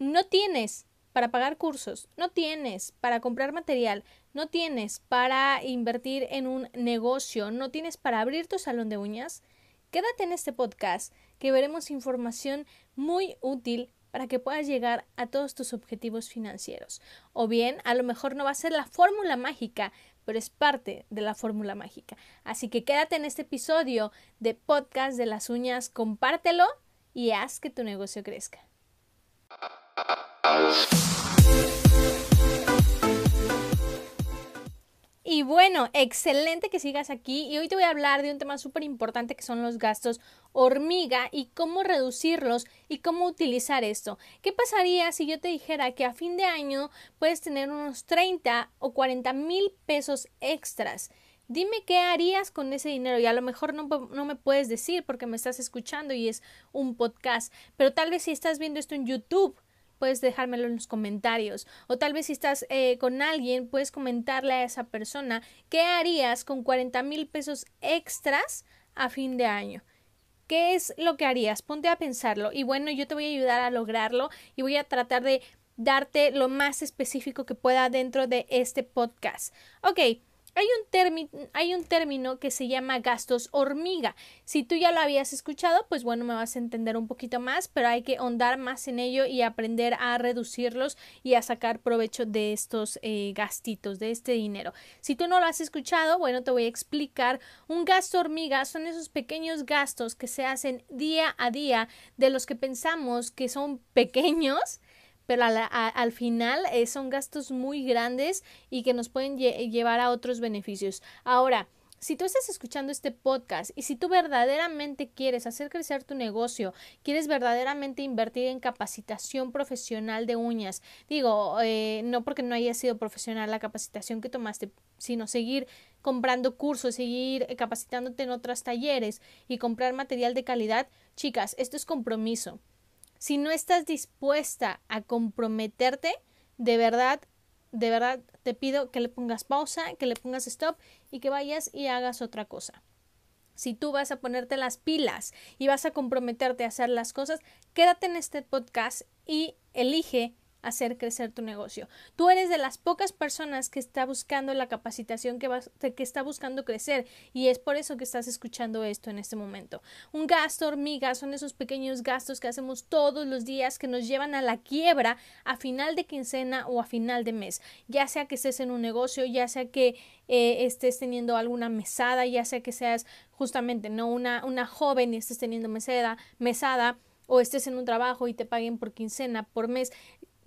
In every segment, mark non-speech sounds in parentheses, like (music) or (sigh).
no tienes para pagar cursos, no tienes para comprar material, no tienes para invertir en un negocio, no tienes para abrir tu salón de uñas, quédate en este podcast que veremos información muy útil para que puedas llegar a todos tus objetivos financieros. O bien, a lo mejor no va a ser la fórmula mágica, pero es parte de la fórmula mágica. Así que quédate en este episodio de podcast de las uñas, compártelo y haz que tu negocio crezca. Y bueno, excelente que sigas aquí y hoy te voy a hablar de un tema súper importante que son los gastos hormiga y cómo reducirlos y cómo utilizar esto. ¿Qué pasaría si yo te dijera que a fin de año puedes tener unos 30 o 40 mil pesos extras? Dime qué harías con ese dinero y a lo mejor no, no, me puedes decir porque me estás escuchando y es un podcast, pero tal vez si estás viendo esto en YouTube puedes dejármelo en los comentarios. O tal vez si estás eh, con alguien, puedes comentarle a esa persona qué harías con 40 mil pesos extras a fin de año. ¿Qué es lo que harías? Ponte a pensarlo. Y bueno, yo te voy a ayudar a lograrlo y voy a tratar de darte lo más específico que pueda dentro de este podcast. Ok, hay un, hay un término que se llama gastos hormiga. Si tú ya lo habías escuchado, pues bueno, me vas a entender un poquito más, pero hay que ahondar más en ello y aprender a reducirlos y a sacar provecho de estos eh, gastitos, de este dinero. Si tú no lo has escuchado, bueno, te voy a explicar. Un gasto hormiga son esos pequeños gastos que se hacen día a día de los que pensamos que son pequeños pero al final eh, son gastos muy grandes y que nos pueden llevar a otros beneficios. Ahora, si tú estás escuchando este podcast y si tú verdaderamente quieres hacer crecer tu negocio, quieres verdaderamente invertir en capacitación profesional de uñas, digo, eh, no porque no haya sido profesional la capacitación que tomaste, sino seguir comprando cursos, seguir capacitándote en otros talleres y comprar material de calidad, chicas, esto es compromiso. Si no estás dispuesta a comprometerte, de verdad, de verdad te pido que le pongas pausa, que le pongas stop y que vayas y hagas otra cosa. Si tú vas a ponerte las pilas y vas a comprometerte a hacer las cosas, quédate en este podcast y elige hacer crecer tu negocio. Tú eres de las pocas personas que está buscando la capacitación que, está buscando crecer y es por eso que estás escuchando esto en este momento. Un gasto hormiga son esos pequeños gastos que hacemos todos los días que nos llevan a la quiebra a final de quincena o a final de mes, ya sea que estés en un negocio, ya sea que eh, estés teniendo alguna mesada, ya sea que seas justamente no una, una joven y estés teniendo mesada, mesada o estés en un trabajo y te paguen por quincena, por mes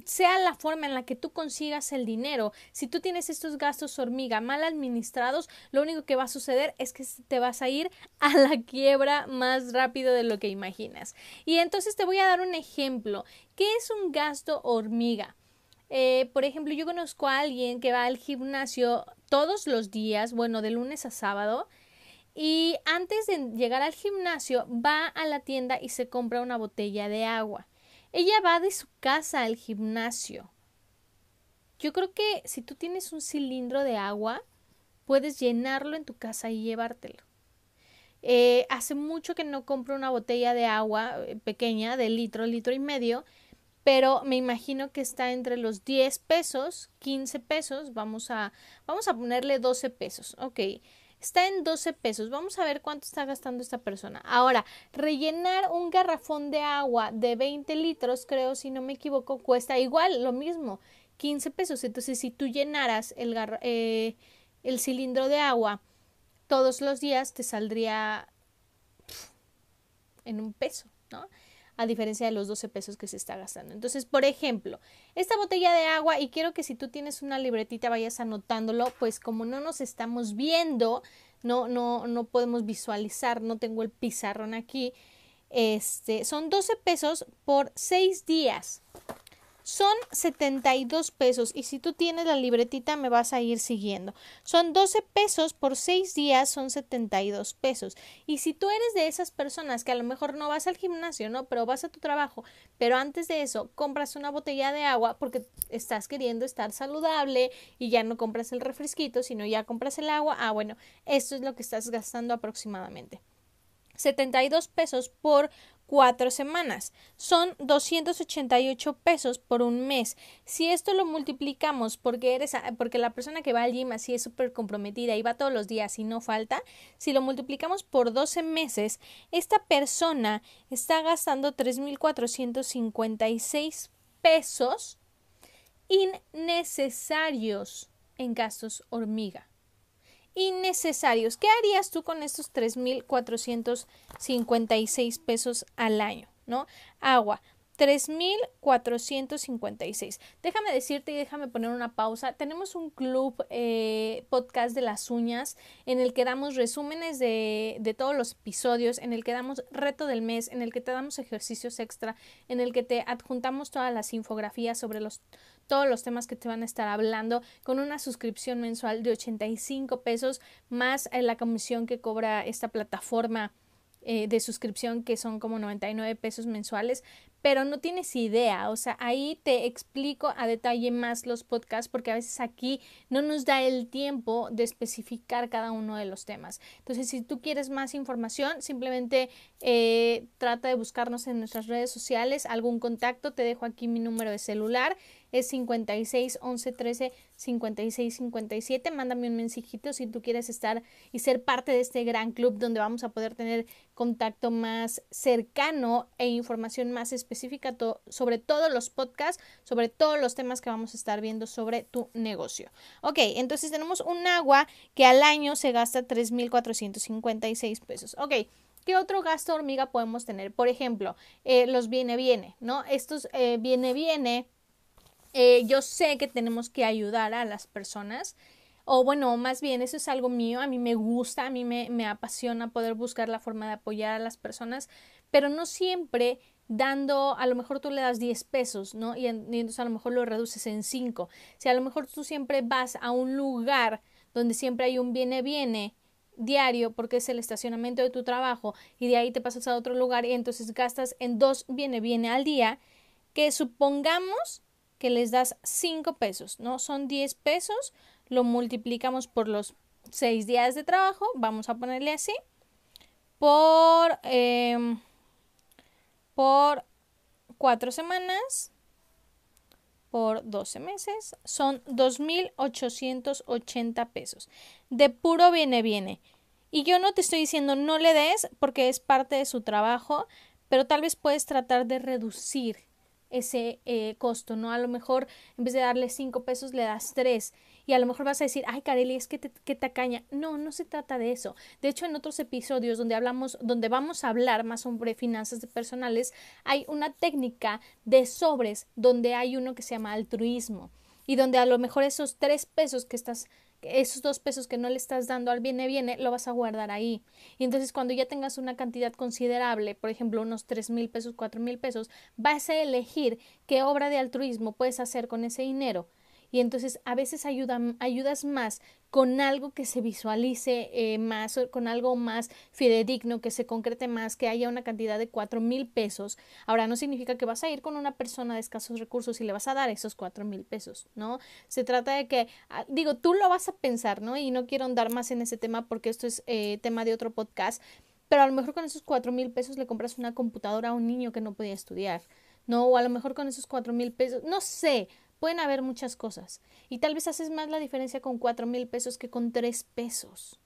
sea la forma en la que tú consigas el dinero, si tú tienes estos gastos hormiga mal administrados, lo único que va a suceder es que te vas a ir a la quiebra más rápido de lo que imaginas. Y entonces te voy a dar un ejemplo. ¿Qué es un gasto hormiga? Eh, por ejemplo, yo conozco a alguien que va al gimnasio todos los días, bueno, de lunes a sábado, y antes de llegar al gimnasio va a la tienda y se compra una botella de agua. Ella va de su casa al gimnasio. Yo creo que si tú tienes un cilindro de agua, puedes llenarlo en tu casa y llevártelo. Eh, hace mucho que no compro una botella de agua eh, pequeña de litro, litro y medio, pero me imagino que está entre los 10 pesos, 15 pesos, vamos a, vamos a ponerle 12 pesos, ok. Está en 12 pesos. Vamos a ver cuánto está gastando esta persona. Ahora, rellenar un garrafón de agua de 20 litros, creo, si no me equivoco, cuesta igual, lo mismo, 15 pesos. Entonces, si tú llenaras el, eh, el cilindro de agua todos los días, te saldría en un peso, ¿no? A diferencia de los 12 pesos que se está gastando. Entonces, por ejemplo, esta botella de agua, y quiero que si tú tienes una libretita vayas anotándolo, pues como no nos estamos viendo, no, no, no podemos visualizar, no tengo el pizarrón aquí, este, son 12 pesos por 6 días. Son 72 pesos y si tú tienes la libretita me vas a ir siguiendo. Son 12 pesos por 6 días, son 72 pesos. Y si tú eres de esas personas que a lo mejor no vas al gimnasio, ¿no? Pero vas a tu trabajo, pero antes de eso compras una botella de agua porque estás queriendo estar saludable y ya no compras el refresquito, sino ya compras el agua, ah, bueno, esto es lo que estás gastando aproximadamente. 72 pesos por cuatro semanas. Son 288 pesos por un mes. Si esto lo multiplicamos porque eres porque la persona que va al gym así es súper comprometida y va todos los días y no falta, si lo multiplicamos por 12 meses, esta persona está gastando 3.456 pesos innecesarios en gastos hormiga innecesarios. ¿Qué harías tú con estos 3.456 pesos al año? ¿No? Agua. 3.456. Déjame decirte y déjame poner una pausa. Tenemos un club eh, podcast de las uñas en el que damos resúmenes de, de, todos los episodios, en el que damos reto del mes, en el que te damos ejercicios extra, en el que te adjuntamos todas las infografías sobre los todos los temas que te van a estar hablando con una suscripción mensual de 85 pesos más eh, la comisión que cobra esta plataforma eh, de suscripción que son como 99 pesos mensuales, pero no tienes idea, o sea, ahí te explico a detalle más los podcasts porque a veces aquí no nos da el tiempo de especificar cada uno de los temas. Entonces, si tú quieres más información, simplemente eh, trata de buscarnos en nuestras redes sociales, algún contacto, te dejo aquí mi número de celular es 56 11 13 56 57. Mándame un mensajito si tú quieres estar y ser parte de este gran club donde vamos a poder tener contacto más cercano e información más específica sobre todos los podcasts, sobre todos los temas que vamos a estar viendo sobre tu negocio. Ok, entonces tenemos un agua que al año se gasta 3.456 pesos. Ok. ¿Qué otro gasto hormiga podemos tener? Por ejemplo, eh, los viene viene, ¿no? Estos eh, viene viene eh, yo sé que tenemos que ayudar a las personas, o bueno, más bien eso es algo mío, a mí me gusta, a mí me, me apasiona poder buscar la forma de apoyar a las personas, pero no siempre dando, a lo mejor tú le das 10 pesos, ¿no? Y, entonces a lo mejor lo reduces en 5. Si a lo mejor tú siempre vas a un lugar donde siempre hay un viene-viene diario porque es el estacionamiento de tu trabajo y de ahí te pasas a otro lugar y entonces gastas en dos viene-viene al día, que supongamos que les das 5 pesos, ¿no? Son 10 pesos, lo multiplicamos por los 6 días de trabajo, vamos a ponerle así, por, eh, por 4 semanas, por 12 meses, son 2.880 pesos. De puro viene, viene. Y yo no te estoy diciendo no le des porque es parte de su trabajo, pero tal vez puedes tratar de reducir ese eh, costo, ¿no? A lo mejor en vez de darle cinco pesos le das tres y a lo mejor vas a decir, ay, Kareli, es que te, que tacaña. No, no se trata de eso. De hecho, en otros episodios donde hablamos, donde vamos a hablar más sobre finanzas personales, hay una técnica de sobres donde hay uno que se llama altruismo y donde a lo mejor esos tres pesos que estás esos dos pesos que no le estás dando al viene viene, lo vas a guardar ahí. Y entonces cuando ya tengas una cantidad considerable, por ejemplo unos tres mil pesos, cuatro mil pesos, vas a elegir qué obra de altruismo puedes hacer con ese dinero y entonces a veces ayudas más con algo que se visualice eh, más, con algo más fidedigno, que se concrete más, que haya una cantidad de cuatro mil pesos. Ahora, no significa que vas a ir con una persona de escasos recursos y le vas a dar esos cuatro mil pesos, ¿no? Se trata de que, ah, digo, tú lo vas a pensar, ¿no? Y no quiero andar más en ese tema porque esto es eh, tema de otro podcast, pero a lo mejor con esos cuatro mil pesos le compras una computadora a un niño que no podía estudiar. ¿no? O a lo mejor con esos cuatro mil pesos, no sé, Pueden haber muchas cosas. Y tal vez haces más la diferencia con cuatro mil pesos que con tres pesos.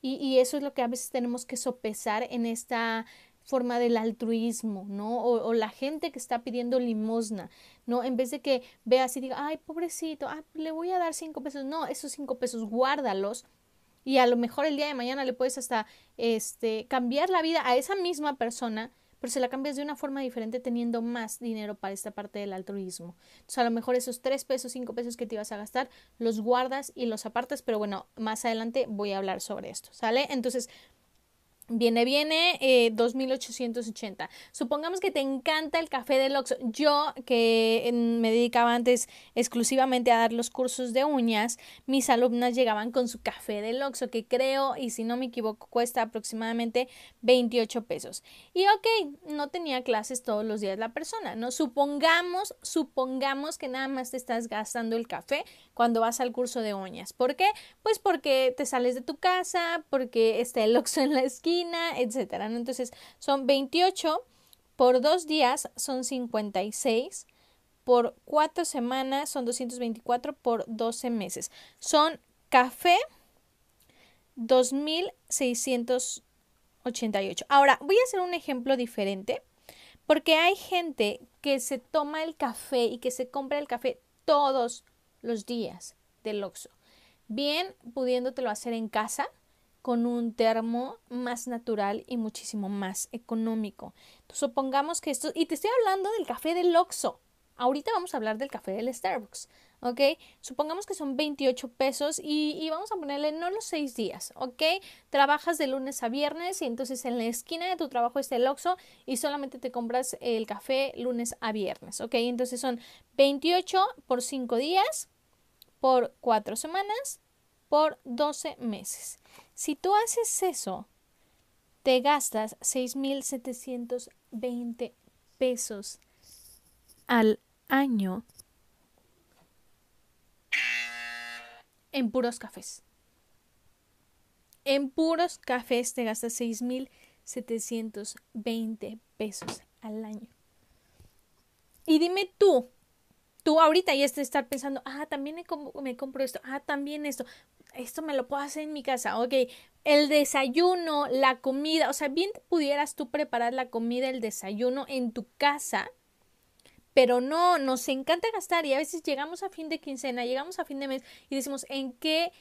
Y, y, eso es lo que a veces tenemos que sopesar en esta forma del altruismo, ¿no? O, la gente que está pidiendo limosna, ¿no? En vez de que veas y diga, ay, pobrecito, ah, le voy a dar cinco pesos. No, esos cinco pesos guárdalos y a lo mejor el día de mañana le puedes hasta este, cambiar la vida a esa misma persona pero se la cambias de una forma diferente teniendo más dinero para esta parte del altruismo. Entonces, a lo mejor esos tres pesos, cinco pesos que te ibas a gastar, los guardas y los apartas, pero bueno, más adelante voy a hablar sobre esto, ¿sale? Entonces, Viene, viene, eh, 2.880. Supongamos que te encanta el café del Oxxo. Yo, que me dedicaba antes exclusivamente a dar los cursos de uñas, mis alumnas llegaban con su café del Oxxo, que creo, y si no me equivoco, cuesta aproximadamente 28 pesos. Y ok, no tenía clases todos los días la persona, ¿no? Supongamos, supongamos que nada más te estás gastando el café cuando vas al curso de uñas. ¿Por qué? Pues porque te sales de tu casa, porque está el Oxxo en la esquina, gasolina, etcétera. Entonces, son 28 por dos días son 56, por cuatro semanas son 224, por 12 meses. Son café 2688. Ahora, voy a hacer un ejemplo diferente porque hay gente que se toma el café y que se compra el café todos los días del Oxxo. Bien pudiéndotelo hacer en casa con un termo más natural y muchísimo más económico. Supongamos que esto, y te estoy hablando del café del Oxxo. Ahorita vamos a hablar del café del Starbucks, ¿ok? Supongamos que son 28 pesos y, y, vamos a ponerle no los 6 días, ¿ok? Trabajas de lunes a viernes y entonces en la esquina de tu trabajo está el Oxxo y solamente te compras el café lunes a viernes, ¿ok? Entonces son 28 por 5 días, por 4 semanas, por 12 meses. Si tú haces eso, te gastas 6.720 pesos al año en puros cafés. En puros cafés te gastas 6.720 pesos al año. Y dime tú, tú ahorita ya estás pensando, ah, también me compro esto, ah, también esto esto me lo puedo hacer en mi casa, ok, el desayuno, la comida, o sea, bien pudieras tú preparar la comida, el desayuno en tu casa, pero no, nos encanta gastar y a veces llegamos a fin de quincena, llegamos a fin de mes y decimos, ¿en qué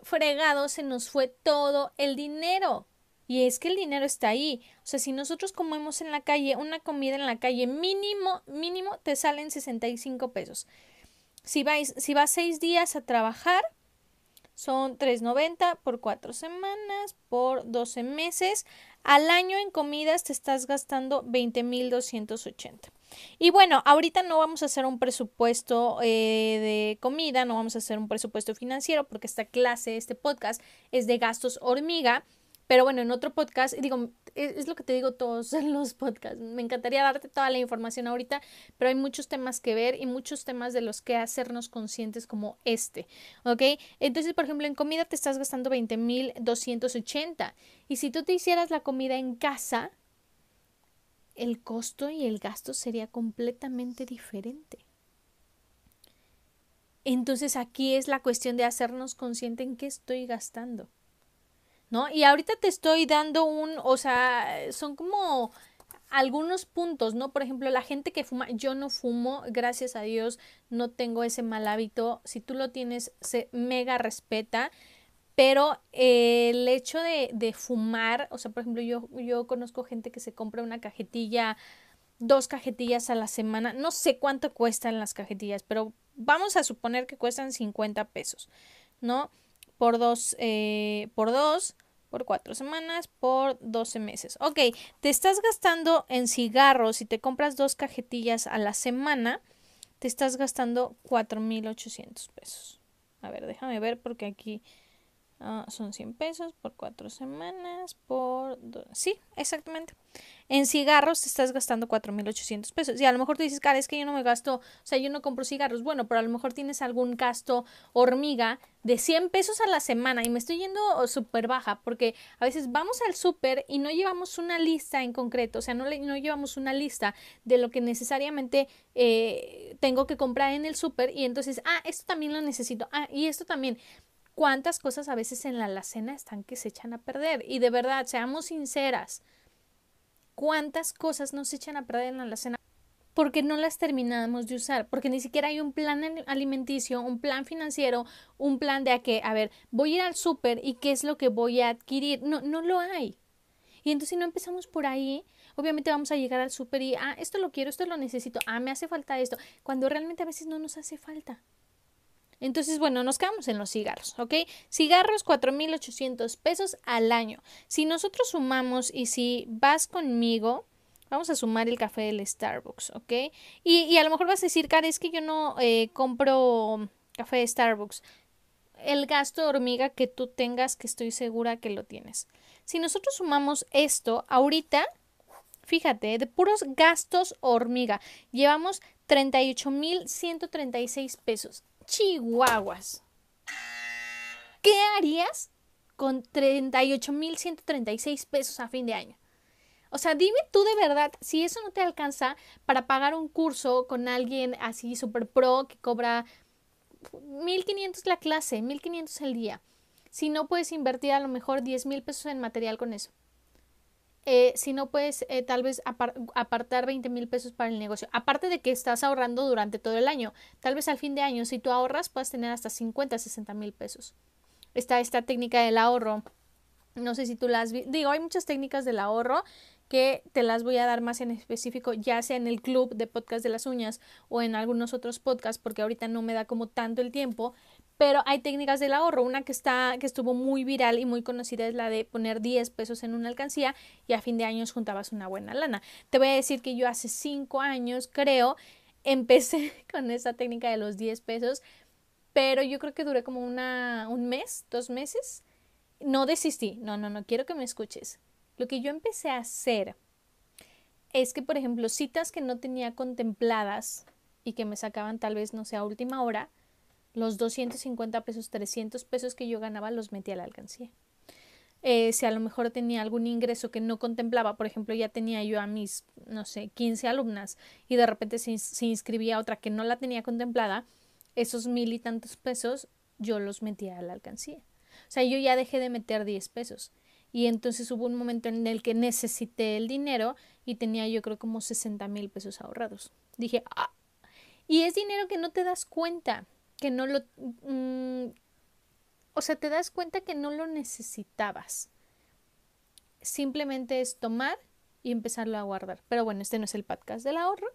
fregado se nos fue todo el dinero? Y es que el dinero está ahí. O sea, si nosotros comemos en la calle, una comida en la calle, mínimo, mínimo, te salen 65 pesos. Si, vais, si vas seis días a trabajar, son 3.90 por 4 semanas, por 12 meses. Al año en comidas te estás gastando 20.280. Y bueno, ahorita no vamos a hacer un presupuesto eh, de comida, no vamos a hacer un presupuesto financiero porque esta clase, este podcast es de gastos hormiga. Pero bueno, en otro podcast, digo, es, lo que te digo todos en (laughs) los podcasts. Me encantaría darte toda la información ahorita, pero hay muchos temas que ver y muchos temas de los que hacernos conscientes como este, ¿ok? Entonces, por ejemplo, en comida te estás gastando 20.280 y si tú te hicieras la comida en casa, el costo y el gasto sería completamente diferente. Entonces aquí es la cuestión de hacernos consciente en qué estoy gastando. ¿No? Y ahorita te estoy dando un, o sea, son como algunos puntos, ¿no? Por ejemplo, la gente que fuma, yo no fumo, gracias a Dios, no tengo ese mal hábito. Si tú lo tienes, se mega respeta. Pero el hecho de, de fumar, o sea, por ejemplo, yo, yo conozco gente que se compra una cajetilla, dos cajetillas a la semana. No sé cuánto cuestan las cajetillas, pero vamos a suponer que cuestan 50 pesos, ¿no? Por dos, eh, por dos, por cuatro semanas, por 12 meses. Ok, te estás gastando en cigarros, si te compras dos cajetillas a la semana, te estás gastando 4.800 pesos. A ver, déjame ver porque aquí ah, son 100 pesos por cuatro semanas, por... Sí, exactamente. En cigarros te estás gastando 4.800 pesos. Y a lo mejor tú dices, cara, es que yo no me gasto, o sea, yo no compro cigarros. Bueno, pero a lo mejor tienes algún gasto hormiga de 100 pesos a la semana y me estoy yendo súper baja porque a veces vamos al súper y no llevamos una lista en concreto, o sea, no, no llevamos una lista de lo que necesariamente eh, tengo que comprar en el súper y entonces, ah, esto también lo necesito, ah, y esto también. ¿Cuántas cosas a veces en la alacena están que se echan a perder? Y de verdad, seamos sinceras cuántas cosas nos echan a perder en la cena porque no las terminamos de usar, porque ni siquiera hay un plan alimenticio, un plan financiero, un plan de a que, a ver, voy a ir al súper y qué es lo que voy a adquirir. No, no lo hay. Y entonces si no empezamos por ahí, obviamente vamos a llegar al súper y, ah, esto lo quiero, esto lo necesito, ah, me hace falta esto, cuando realmente a veces no nos hace falta. Entonces, bueno, nos quedamos en los cigarros, ¿ok? Cigarros, 4.800 pesos al año. Si nosotros sumamos y si vas conmigo, vamos a sumar el café del Starbucks, ¿ok? Y, y a lo mejor vas a decir, Cara, es que yo no eh, compro café de Starbucks. El gasto de hormiga que tú tengas, que estoy segura que lo tienes. Si nosotros sumamos esto, ahorita, fíjate, de puros gastos hormiga, llevamos 38.136 pesos chihuahuas. ¿Qué harías con 38.136 pesos a fin de año. O sea, dime tú de verdad si eso no te alcanza para pagar un curso con alguien así super pro que cobra 1500 la clase, 1500 el día. Si no puedes invertir a lo mejor 10 mil pesos en material con eso. Eh, si no puedes eh, tal vez apartar 20 mil pesos para el negocio. Aparte de que estás ahorrando durante todo el año. Tal vez al fin de año, si tú ahorras, puedas tener hasta 50, 60 mil pesos. Está esta técnica del ahorro. No sé si tú las digo, hay muchas técnicas del ahorro que te las voy a dar más en específico, ya sea en el club de podcast de las uñas o en algunos otros podcasts, porque ahorita no me da como tanto el tiempo, pero hay técnicas del ahorro. Una que está, que estuvo muy viral y muy conocida es la de poner 10 pesos en una alcancía y a fin de años juntabas una buena lana. Te voy a decir que yo hace 5 años, creo, empecé (laughs) con esa técnica de los 10 pesos, pero yo creo que duré como una, un mes, dos meses. No desistí, no, no, no, quiero que me escuches. Lo que yo empecé a hacer es que, por ejemplo, citas que no tenía contempladas y que me sacaban tal vez, no sé, a última hora, los 250 pesos, 300 pesos que yo ganaba los metía a la alcancía. Eh, si a lo mejor tenía algún ingreso que no contemplaba, por ejemplo, ya tenía yo a mis, no sé, 15 alumnas y de repente se, se inscribía otra que no la tenía contemplada, esos mil y tantos pesos yo los metía a la alcancía. O sea, yo ya dejé de meter 10 pesos y entonces hubo un momento en el que necesité el dinero y tenía yo creo como 60 mil pesos ahorrados. Dije, ah, y es dinero que no te das cuenta, que no lo... Mm, o sea, te das cuenta que no lo necesitabas. Simplemente es tomar y empezarlo a guardar. Pero bueno, este no es el podcast del ahorro.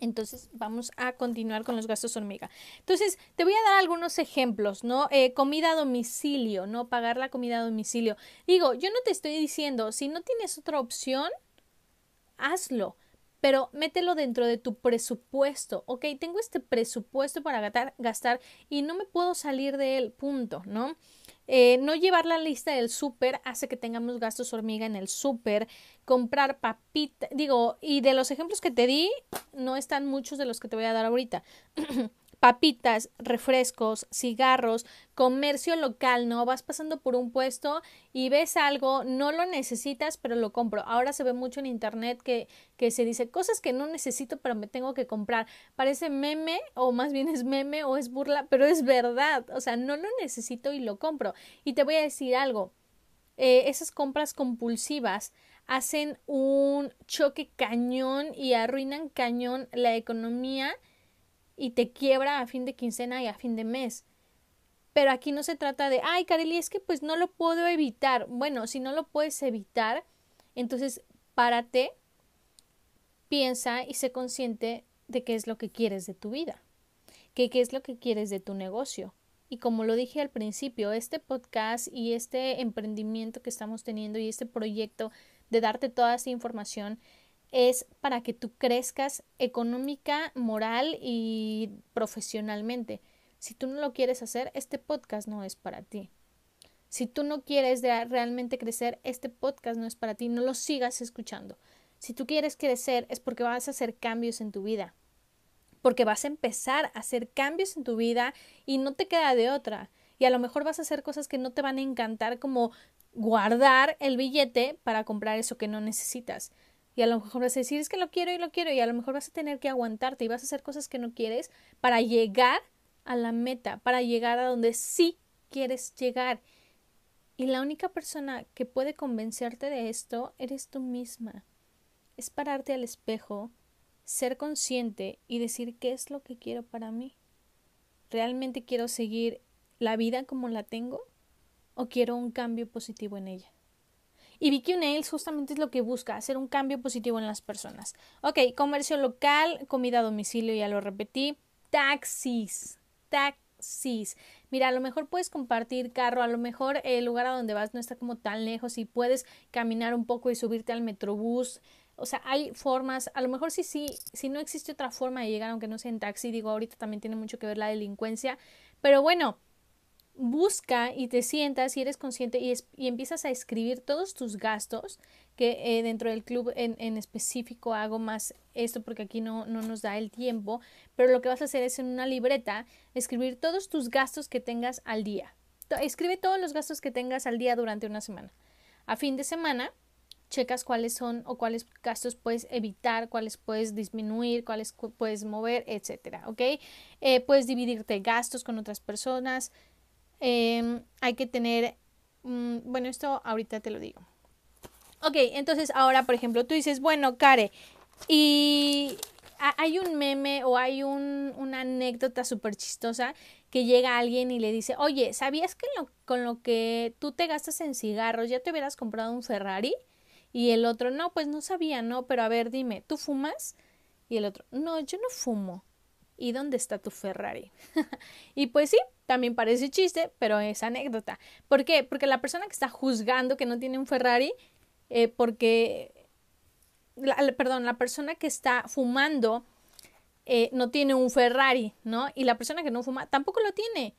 Entonces vamos a continuar con los gastos hormiga. Entonces te voy a dar algunos ejemplos, ¿no? Eh, comida a domicilio, ¿no? Pagar la comida a domicilio. Digo, yo no te estoy diciendo, si no tienes otra opción, hazlo, pero mételo dentro de tu presupuesto, ¿ok? Tengo este presupuesto para gastar, y no me puedo salir de él, punto, ¿no? Eh, no llevar la lista del súper hace que tengamos gastos hormiga en el súper. Comprar papitas. Digo, y de los ejemplos que te di, no están muchos de los que te voy a dar ahorita. (clears throat) papitas, refrescos, cigarros, comercio local, ¿no? Vas pasando por un puesto y ves algo, no lo necesitas, pero lo compro. Ahora se ve mucho en internet que, que se dice cosas que no necesito, pero me tengo que comprar. Parece meme, o más bien es meme o es burla, pero es verdad. O sea, no lo necesito y lo compro. Y te voy a decir algo. Eh, esas compras compulsivas hacen un choque cañón y arruinan cañón la economía y te quiebra a fin de quincena y a fin de mes. Pero aquí no se trata de, ay, Kareli, es que pues no lo puedo evitar. Bueno, si no lo puedes evitar, entonces párate, piensa y sé consciente de qué es lo que quieres de tu vida, que qué es lo que quieres de tu negocio. Y como lo dije al principio, este podcast y este emprendimiento que estamos teniendo y este proyecto de darte toda esta información es para que tú crezcas económica, moral y profesionalmente. Si tú no lo quieres hacer, este podcast no es para ti. Si tú no quieres realmente crecer, este podcast no es para ti. No lo sigas escuchando. Si tú quieres crecer es porque vas a hacer cambios en tu vida. Porque vas a empezar a hacer cambios en tu vida y no te queda de otra. Y a lo mejor vas a hacer cosas que no te van a encantar como guardar el billete para comprar eso que no necesitas y a lo mejor vas a decir es que lo quiero y lo quiero y a lo mejor vas a tener que aguantarte y vas a hacer cosas que no quieres para llegar a la meta, para llegar a donde sí quieres llegar. Y la única persona que puede convencerte de esto eres tú misma. Es pararte al espejo, ser consciente y decir qué es lo que quiero para mí. ¿Realmente quiero seguir la vida como la tengo? ¿O quiero un cambio positivo en ella? Y BQ Nails justamente es lo que busca, hacer un cambio positivo en las personas. Ok, comercio local, comida a domicilio, ya lo repetí. Taxis, taxis. Mira, a lo mejor puedes compartir carro, a lo mejor el lugar a donde vas no está como tan lejos y puedes caminar un poco y subirte al metrobús. O sea, hay formas, a lo mejor sí, sí, si no existe otra forma de llegar, aunque no sea en taxi, digo, ahorita también tiene mucho que ver la delincuencia, pero bueno, busca y te sientas y eres consciente y, y empiezas a escribir todos tus gastos, que eh, dentro del club en, en, específico hago más esto porque aquí no, no nos da el tiempo, pero lo que vas a hacer es en una libreta escribir todos tus gastos que tengas al día. escribe todos los gastos que tengas al día durante una semana. A fin de semana, checas cuáles son o cuáles gastos puedes evitar, cuáles puedes disminuir, cuáles puedes mover, etcétera, ¿ok? Eh, puedes dividirte gastos con otras personas. Em, hay que tener, mm, bueno, esto ahorita te lo digo. Ok, entonces ahora, por ejemplo, tú dices, bueno, Care, y hay un meme o hay un, una anécdota súper chistosa que llega alguien y le dice, oye, ¿sabías que con lo que tú te gastas en cigarros ya te hubieras comprado un Ferrari? Y el otro, no, pues no sabía, no, pero a ver, dime, ¿tú fumas? Y el otro, no, yo no fumo. ¿Y dónde está tu Ferrari? (laughs) y pues sí, también parece chiste, pero es anécdota. ¿Por qué? Porque la persona que está juzgando que no tiene un Ferrari, eh, porque, perdón, la persona que está fumando eh, no tiene un Ferrari, ¿no? Y la persona que no fuma tampoco lo tiene.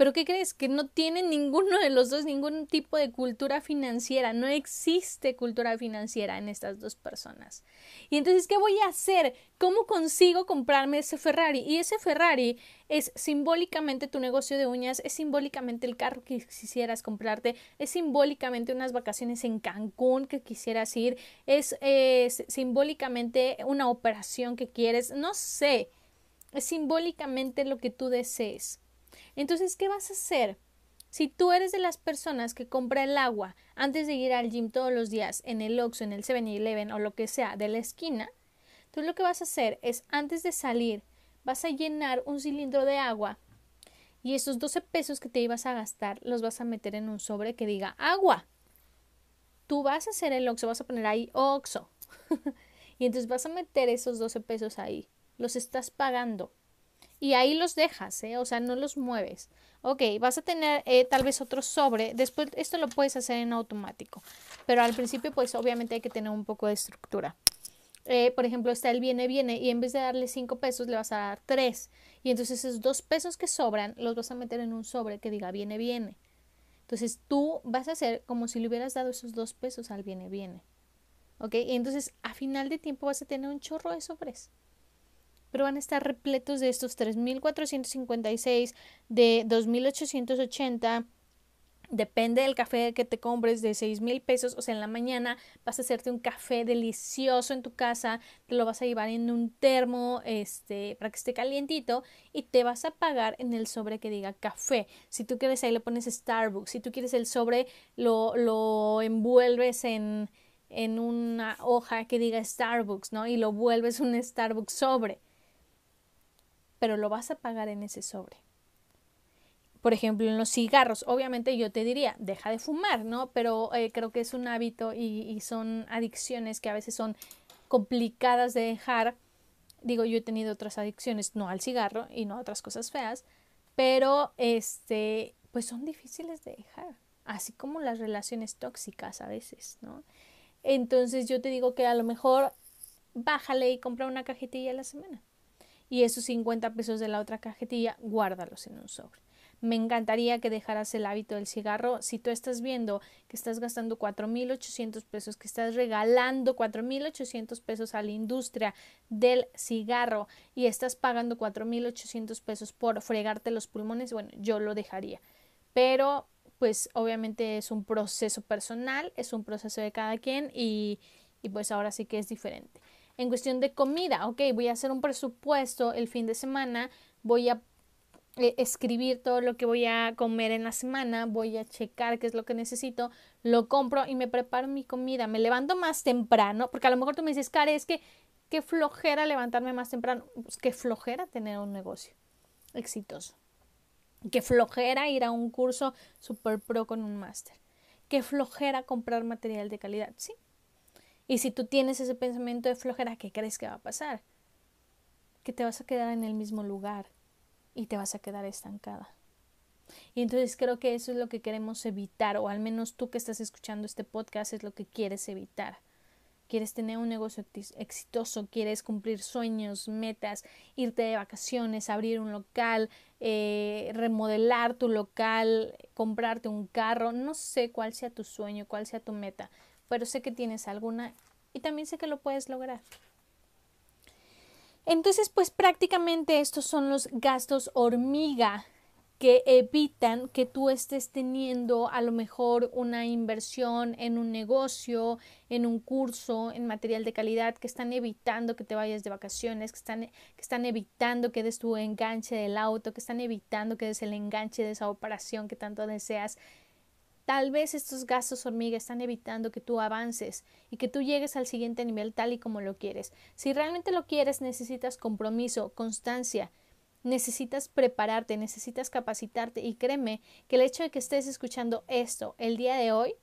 Pero ¿qué crees? Que no tienen ninguno de los dos ningún tipo de cultura financiera. No existe cultura financiera en estas dos personas. Y entonces, ¿qué voy a hacer? ¿Cómo consigo comprarme ese Ferrari? Y ese Ferrari es simbólicamente tu negocio de uñas, es simbólicamente el carro que quisieras comprarte, es simbólicamente unas vacaciones en Cancún que quisieras ir, es, es simbólicamente una operación que quieres, no sé, es simbólicamente lo que tú desees. Entonces, ¿qué vas a hacer? Si tú eres de las personas que compra el agua antes de ir al gym todos los días en el Oxxo, en el 7-Eleven o lo que sea de la esquina, tú lo que vas a hacer es antes de salir vas a llenar un cilindro de agua y esos 12 pesos que te ibas a gastar los vas a meter en un sobre que diga agua. Tú vas a hacer el Oxxo, vas a poner ahí Oxxo. (laughs) y entonces vas a meter esos 12 pesos ahí. Los estás pagando y ahí los dejas, ¿eh? o sea, no los mueves. Ok, vas a tener eh, tal vez otro sobre, después esto lo puedes hacer en automático, pero al principio pues obviamente hay que tener un poco de estructura. Eh, por ejemplo, está el viene, viene y en vez de darle 5 pesos le vas a dar 3 y entonces esos 2 pesos que sobran los vas a meter en un sobre que diga viene, viene. Entonces tú vas a hacer como si le hubieras dado esos 2 pesos al viene, viene. ¿Ok? Y entonces a final de tiempo vas a tener un chorro de sobres pero van a estar repletos de estos 3.456, de 2.880. Depende del café que te compres de seis mil pesos, o sea, en la mañana vas a hacerte un café delicioso en tu casa, te lo vas a llevar en un termo, este, para que esté calientito y te vas a pagar en el sobre que diga café. Si tú quieres ahí le pones Starbucks, si tú quieres el sobre lo, lo envuelves en, en una hoja que diga Starbucks, ¿no? Y lo vuelves un Starbucks sobre pero lo vas a pagar en ese sobre. Por ejemplo, en los cigarros, obviamente yo te diría, deja de fumar, ¿no? Pero eh, creo que es un hábito y, y son adicciones que a veces son complicadas de dejar. Digo, yo he tenido otras adicciones, no al cigarro y no a otras cosas feas, pero este, pues son difíciles de dejar, así como las relaciones tóxicas a veces, ¿no? Entonces yo te digo que a lo mejor bájale y compra una cajetilla a la semana y esos 50 pesos de la otra cajetilla, guárdalos en un sobre. Me encantaría que dejaras el hábito del cigarro. Si tú estás viendo que estás gastando 4.800 pesos, que estás regalando 4.800 pesos a la industria del cigarro y estás pagando 4.800 pesos por fregarte los pulmones, bueno, yo lo dejaría. Pero, pues, obviamente es un proceso personal, es un proceso de cada quien y, y pues ahora sí que es diferente. En cuestión de comida, ok, voy a hacer un presupuesto el fin de semana, voy a eh, escribir todo lo que voy a comer en la semana, voy a checar qué es lo que necesito, lo compro y me preparo mi comida. Me levanto más temprano, porque a lo mejor tú me dices, Kare, es que qué flojera levantarme más temprano. Pues qué flojera tener un negocio exitoso. Qué flojera ir a un curso super pro con un máster. Qué flojera comprar material de calidad. Sí, y si tú tienes ese pensamiento de flojera, ¿qué crees que va a pasar? Que te vas a quedar en el mismo lugar y te vas a quedar estancada. Y entonces creo que eso es lo que queremos evitar, o al menos tú que estás escuchando este podcast es lo que quieres evitar. Quieres tener un negocio exitoso, quieres cumplir sueños, metas, irte de vacaciones, abrir un local, eh, remodelar tu local, comprarte un carro, no sé cuál sea tu sueño, cuál sea tu meta, pero sé que tienes alguna y también sé que lo puedes lograr. Entonces, pues prácticamente estos son los gastos hormiga que evitan que tú estés teniendo a lo mejor una inversión en un negocio, en un curso, en material de calidad, que están evitando que te vayas de vacaciones, que están, que están evitando que des tu enganche del auto, que están evitando que des el enganche de esa operación que tanto deseas. Tal vez estos gastos hormiga están evitando que tú avances y que tú llegues al siguiente nivel tal y como lo quieres. Si realmente lo quieres, necesitas compromiso, constancia, necesitas prepararte, necesitas capacitarte y créeme que el hecho de que estés escuchando esto el día de hoy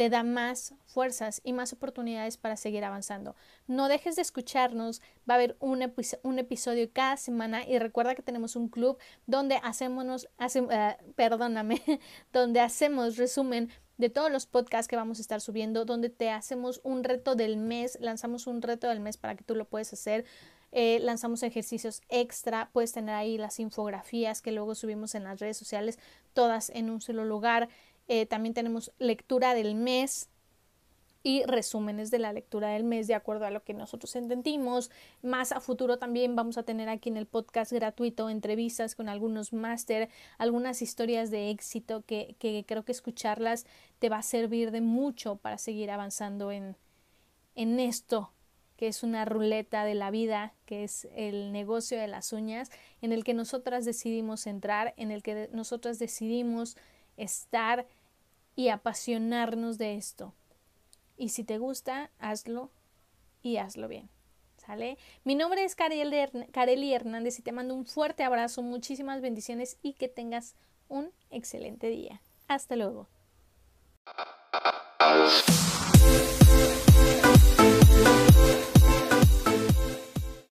te da más fuerzas y más oportunidades para seguir avanzando. No dejes de escucharnos, va a haber un, episodio cada semana y recuerda que tenemos un club donde hacemos, eh, perdóname, (laughs) donde hacemos resumen de todos los podcasts que vamos a estar subiendo, donde te hacemos un reto del mes, lanzamos un reto del mes para que tú lo puedas hacer. Eh, lanzamos ejercicios extra, puedes tener ahí las infografías que luego subimos en las redes sociales, todas en un solo lugar. Eh, también tenemos lectura del mes y resúmenes de la lectura del mes de acuerdo a lo que nosotros entendimos. Más a futuro también vamos a tener aquí en el podcast gratuito entrevistas con algunos máster, algunas historias de éxito que, que creo que escucharlas te va a servir de mucho para seguir avanzando en, en esto que es una ruleta de la vida, que es el negocio de las uñas, en el que nosotras decidimos entrar, en el que nosotras decidimos estar y apasionarnos de esto. Y si te gusta, hazlo y hazlo bien. ¿Sale? Mi nombre es Kareli Hernández y te mando un fuerte abrazo, muchísimas bendiciones y que tengas un excelente día. Hasta luego.